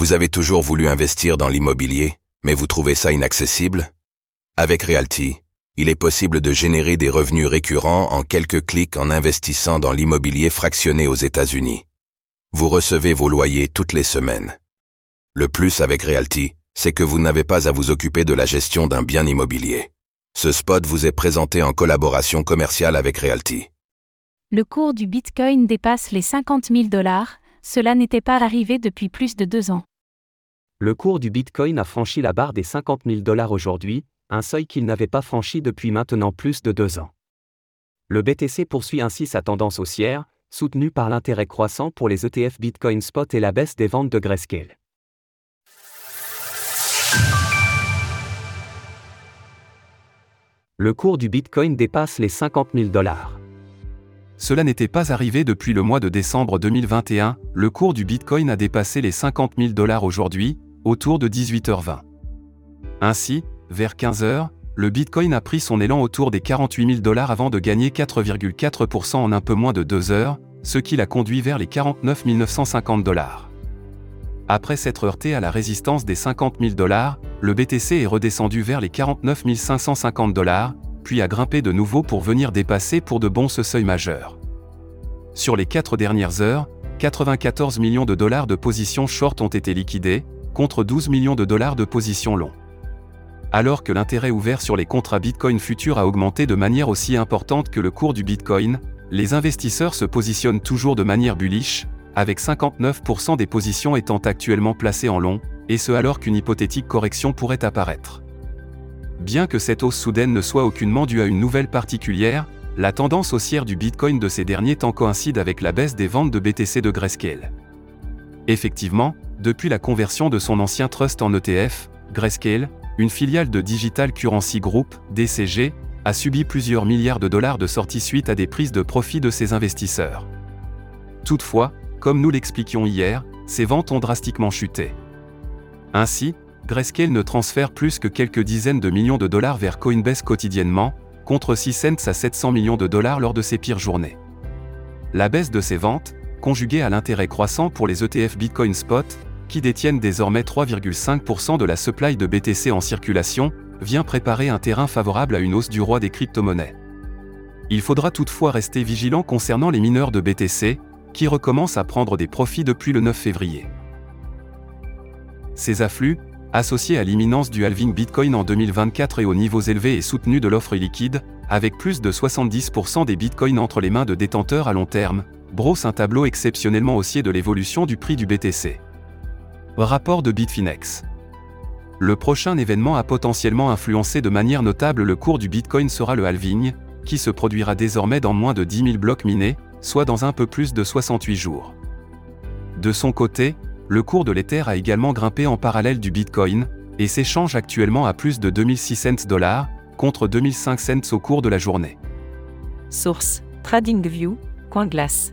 Vous avez toujours voulu investir dans l'immobilier, mais vous trouvez ça inaccessible? Avec Realty, il est possible de générer des revenus récurrents en quelques clics en investissant dans l'immobilier fractionné aux États-Unis. Vous recevez vos loyers toutes les semaines. Le plus avec Realty, c'est que vous n'avez pas à vous occuper de la gestion d'un bien immobilier. Ce spot vous est présenté en collaboration commerciale avec Realty. Le cours du Bitcoin dépasse les 50 000 dollars, cela n'était pas arrivé depuis plus de deux ans. Le cours du Bitcoin a franchi la barre des 50 000 dollars aujourd'hui, un seuil qu'il n'avait pas franchi depuis maintenant plus de deux ans. Le BTC poursuit ainsi sa tendance haussière, soutenue par l'intérêt croissant pour les ETF Bitcoin Spot et la baisse des ventes de Grayscale. Le cours du Bitcoin dépasse les 50 000 dollars. Cela n'était pas arrivé depuis le mois de décembre 2021, le cours du Bitcoin a dépassé les 50 000 dollars aujourd'hui, autour de 18h20. Ainsi, vers 15h, le Bitcoin a pris son élan autour des 48 000 dollars avant de gagner 4,4% en un peu moins de 2 heures, ce qui l'a conduit vers les 49 950 dollars. Après s'être heurté à la résistance des 50 000 dollars, le BTC est redescendu vers les 49 550 dollars, puis a grimpé de nouveau pour venir dépasser pour de bons ce seuil majeur. Sur les 4 dernières heures, 94 millions de dollars de positions short ont été liquidés, contre 12 millions de dollars de positions long. Alors que l'intérêt ouvert sur les contrats Bitcoin futurs a augmenté de manière aussi importante que le cours du Bitcoin, les investisseurs se positionnent toujours de manière bullish, avec 59% des positions étant actuellement placées en long, et ce alors qu'une hypothétique correction pourrait apparaître. Bien que cette hausse soudaine ne soit aucunement due à une nouvelle particulière, la tendance haussière du Bitcoin de ces derniers temps coïncide avec la baisse des ventes de BTC de Grayscale. Effectivement, depuis la conversion de son ancien trust en ETF, Grayscale, une filiale de Digital Currency Group, DCG, a subi plusieurs milliards de dollars de sorties suite à des prises de profit de ses investisseurs. Toutefois, comme nous l'expliquions hier, ces ventes ont drastiquement chuté. Ainsi, Grayscale ne transfère plus que quelques dizaines de millions de dollars vers Coinbase quotidiennement, contre 6 cents à 700 millions de dollars lors de ses pires journées. La baisse de ces ventes, conjuguée à l'intérêt croissant pour les ETF Bitcoin Spot, qui détiennent désormais 3,5% de la supply de BTC en circulation, vient préparer un terrain favorable à une hausse du roi des crypto-monnaies. Il faudra toutefois rester vigilant concernant les mineurs de BTC, qui recommencent à prendre des profits depuis le 9 février. Ces afflux, associé à l'imminence du halving Bitcoin en 2024 et aux niveaux élevés et soutenus de l'offre liquide, avec plus de 70% des Bitcoins entre les mains de détenteurs à long terme, brosse un tableau exceptionnellement haussier de l'évolution du prix du BTC. Rapport de Bitfinex. Le prochain événement à potentiellement influencer de manière notable le cours du Bitcoin sera le halving, qui se produira désormais dans moins de 10 000 blocs minés, soit dans un peu plus de 68 jours. De son côté, le cours de l'Ether a également grimpé en parallèle du Bitcoin, et s'échange actuellement à plus de 2600 dollars, contre 2005 cents au cours de la journée. Source TradingView, CoinGlass.